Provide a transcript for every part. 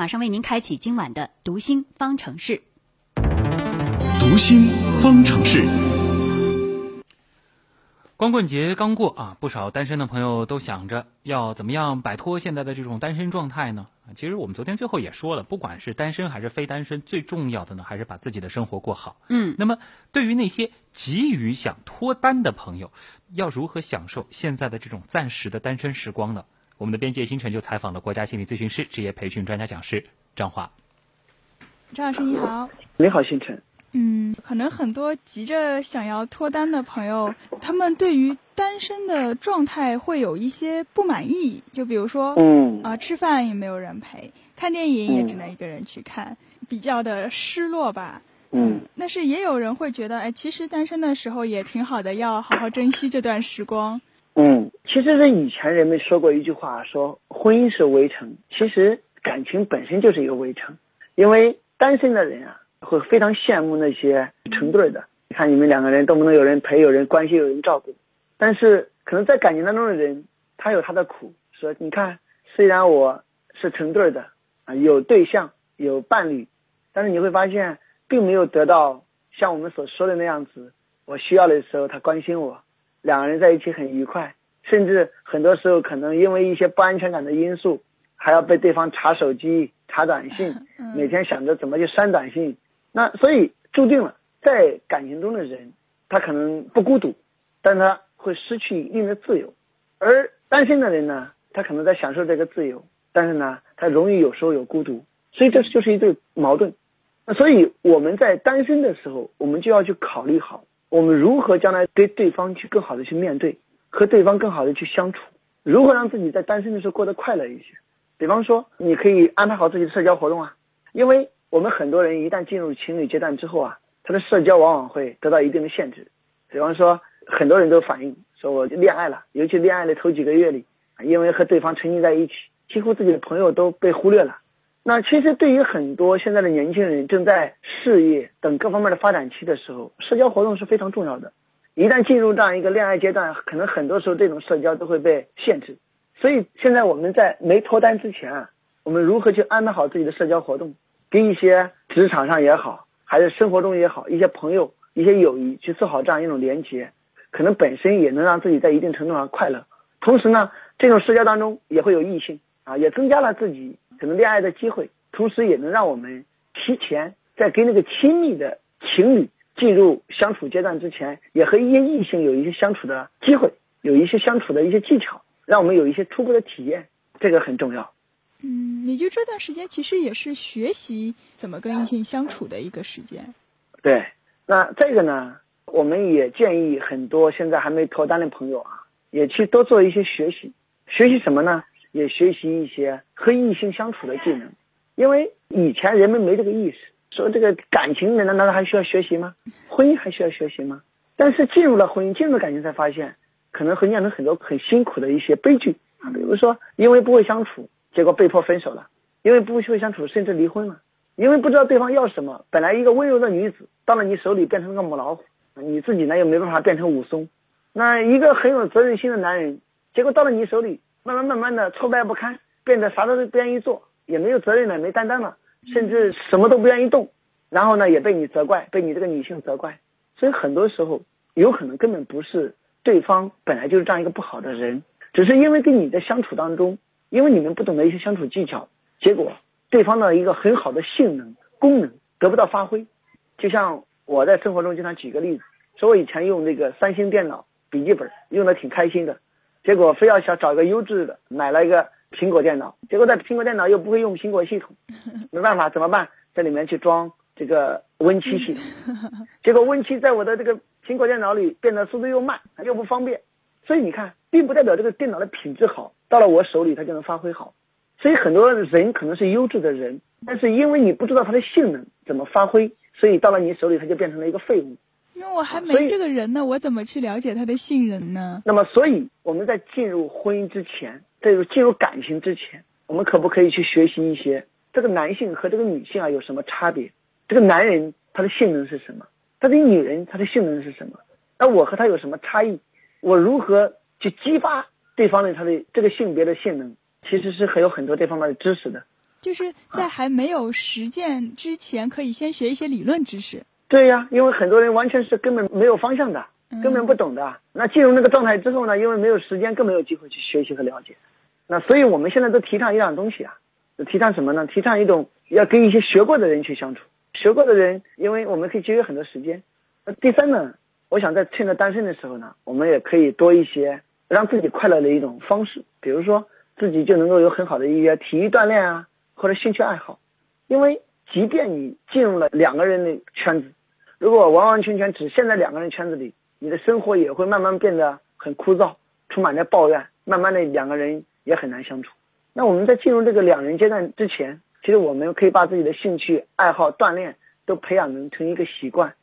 马上为您开启今晚的读心方程式。读心方程式。光棍节刚过啊，不少单身的朋友都想着要怎么样摆脱现在的这种单身状态呢？其实我们昨天最后也说了，不管是单身还是非单身，最重要的呢还是把自己的生活过好。嗯，那么对于那些急于想脱单的朋友，要如何享受现在的这种暂时的单身时光呢？我们的编辑星辰就采访了国家心理咨询师、职业培训专家讲师张华。张老师你好，你好，星辰。嗯，可能很多急着想要脱单的朋友，他们对于单身的状态会有一些不满意。就比如说，嗯啊、吃饭也没有人陪，看电影也只能一个人去看，比较的失落吧。嗯，但是也有人会觉得，哎，其实单身的时候也挺好的，要好好珍惜这段时光。嗯，其实是以前人们说过一句话，说婚姻是围城，其实感情本身就是一个围城，因为单身的人啊，会非常羡慕那些成对儿的。你看你们两个人都不能有人陪、有人关心、有人照顾，但是可能在感情当中的人，他有他的苦。说你看，虽然我是成对儿的啊，有对象、有伴侣，但是你会发现，并没有得到像我们所说的那样子，我需要的时候他关心我。两个人在一起很愉快，甚至很多时候可能因为一些不安全感的因素，还要被对方查手机、查短信，每天想着怎么去删短信。那所以注定了，在感情中的人，他可能不孤独，但他会失去一定的自由；而单身的人呢，他可能在享受这个自由，但是呢，他容易有时候有孤独。所以这就是一对矛盾。那所以我们在单身的时候，我们就要去考虑好。我们如何将来对对方去更好的去面对，和对方更好的去相处？如何让自己在单身的时候过得快乐一些？比方说，你可以安排好自己的社交活动啊，因为我们很多人一旦进入情侣阶段之后啊，他的社交往往会得到一定的限制。比方说，很多人都反映说，我恋爱了，尤其恋爱的头几个月里，因为和对方沉浸在一起，几乎自己的朋友都被忽略了。那其实对于很多现在的年轻人正在事业等各方面的发展期的时候，社交活动是非常重要的。一旦进入这样一个恋爱阶段，可能很多时候这种社交都会被限制。所以现在我们在没脱单之前啊，我们如何去安排好自己的社交活动，跟一些职场上也好，还是生活中也好，一些朋友、一些友谊去做好这样一种连接，可能本身也能让自己在一定程度上快乐。同时呢，这种社交当中也会有异性啊，也增加了自己。可能恋爱的机会，同时也能让我们提前在跟那个亲密的情侣进入相处阶段之前，也和一些异性有一些相处的机会，有一些相处的一些技巧，让我们有一些初步的体验，这个很重要。嗯，也就这段时间其实也是学习怎么跟异性相处的一个时间。对，那这个呢，我们也建议很多现在还没脱单的朋友啊，也去多做一些学习。学习什么呢？也学习一些和异性相处的技能，因为以前人们没这个意识，说这个感情难道还需要学习吗？婚姻还需要学习吗？但是进入了婚姻，进入了感情，才发现可能会酿成很多很辛苦的一些悲剧啊，比如说因为不会相处，结果被迫分手了；因为不会相处，甚至离婚了；因为不知道对方要什么，本来一个温柔的女子到了你手里变成了个母老虎，你自己呢又没办法变成武松；那一个很有责任心的男人，结果到了你手里。慢慢慢慢的挫败不堪，变得啥都不愿意做，也没有责任了，没担当了，甚至什么都不愿意动，然后呢也被你责怪，被你这个女性责怪，所以很多时候有可能根本不是对方本来就是这样一个不好的人，只是因为跟你的相处当中，因为你们不懂得一些相处技巧，结果对方的一个很好的性能功能得不到发挥。就像我在生活中经常举个例子，说我以前用那个三星电脑笔记本用的挺开心的。结果非要想找一个优质的，买了一个苹果电脑，结果在苹果电脑又不会用苹果系统，没办法，怎么办？在里面去装这个 Win 七系统，结果 Win 七在我的这个苹果电脑里变得速度又慢，又不方便，所以你看，并不代表这个电脑的品质好，到了我手里它就能发挥好。所以很多人可能是优质的人，但是因为你不知道它的性能怎么发挥，所以到了你手里它就变成了一个废物。因为我还没这个人呢，我怎么去了解他的性能呢？那么，所以我们在进入婚姻之前，在进入感情之前，我们可不可以去学习一些这个男性和这个女性啊有什么差别？这个男人他的性能是什么？他的女人他的性能是什么？那我和他有什么差异？我如何去激发对方的他的这个性别的性能？其实是很有很多这方面的知识的。就是在还没有实践之前，可以先学一些理论知识。对呀，因为很多人完全是根本没有方向的，根本不懂的。那进入那个状态之后呢，因为没有时间，更没有机会去学习和了解。那所以我们现在都提倡一样东西啊，提倡什么呢？提倡一种要跟一些学过的人去相处。学过的人，因为我们可以节约很多时间。那第三呢，我想在趁着单身的时候呢，我们也可以多一些让自己快乐的一种方式，比如说自己就能够有很好的一些体育锻炼啊，或者兴趣爱好。因为即便你进入了两个人的圈子，如果完完全全只陷在两个人圈子里，你的生活也会慢慢变得很枯燥，充满着抱怨，慢慢的两个人也很难相处。那我们在进入这个两人阶段之前，其实我们可以把自己的兴趣爱好、锻炼都培养成一个习惯。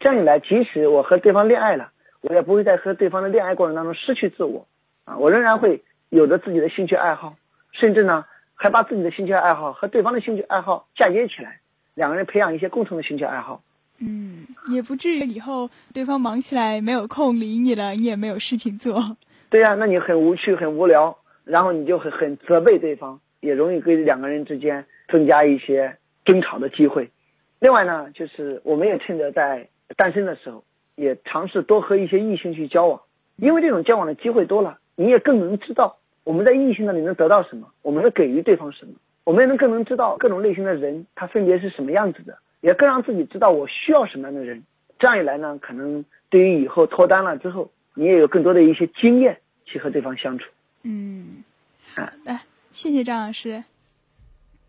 这样一来，即使我和对方恋爱了，我也不会在和对方的恋爱过程当中失去自我啊，我仍然会有着自己的兴趣爱好，甚至呢还把自己的兴趣爱好和对方的兴趣爱好嫁接起来，两个人培养一些共同的兴趣爱好。嗯，也不至于以后对方忙起来没有空理你了，你也没有事情做。对呀，那你很无趣、很无聊，然后你就很很责备对方，也容易给两个人之间增加一些争吵的机会。另外呢，就是我们也趁着在单身的时候，也尝试多和一些异性去交往，因为这种交往的机会多了，你也更能知道我们在异性那里能得到什么，我们能给予对方什么，我们也能更能知道各种类型的人他分别是什么样子的。也更让自己知道我需要什么样的人，这样一来呢，可能对于以后脱单了之后，你也有更多的一些经验去和对方相处。嗯，好的，谢谢张老师。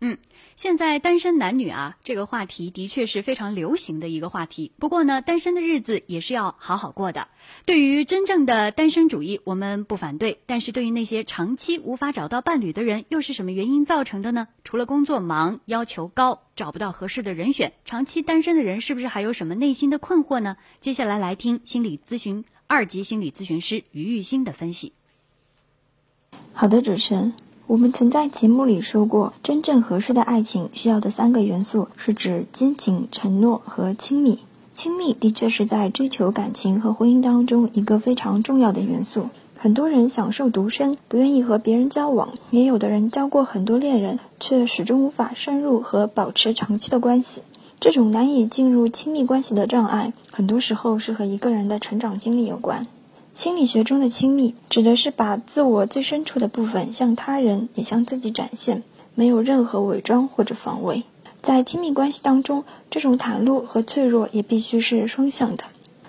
嗯，现在单身男女啊，这个话题的确是非常流行的一个话题。不过呢，单身的日子也是要好好过的。对于真正的单身主义，我们不反对；但是对于那些长期无法找到伴侣的人，又是什么原因造成的呢？除了工作忙、要求高、找不到合适的人选，长期单身的人是不是还有什么内心的困惑呢？接下来来听心理咨询二级心理咨询师于玉欣的分析。好的，主持人。我们曾在节目里说过，真正合适的爱情需要的三个元素是指亲情、承诺和亲密。亲密的确是在追求感情和婚姻当中一个非常重要的元素。很多人享受独身，不愿意和别人交往；也有的人交过很多恋人，却始终无法深入和保持长期的关系。这种难以进入亲密关系的障碍，很多时候是和一个人的成长经历有关。心理学中的亲密，指的是把自我最深处的部分向他人也向自己展现，没有任何伪装或者防卫。在亲密关系当中，这种袒露和脆弱也必须是双向的。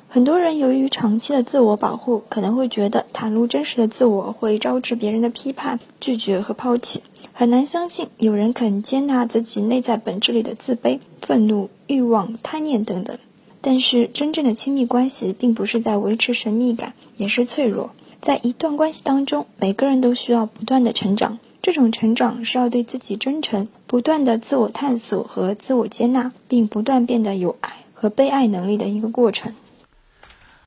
很多人由于长期的自我保护，可能会觉得袒露真实的自我会招致别人的批判、拒绝和抛弃，很难相信有人肯接纳自己内在本质里的自卑、愤怒、欲望、贪念等等。但是，真正的亲密关系并不是在维持神秘感，也是脆弱。在一段关系当中，每个人都需要不断的成长。这种成长是要对自己真诚，不断的自我探索和自我接纳，并不断变得有爱和被爱能力的一个过程。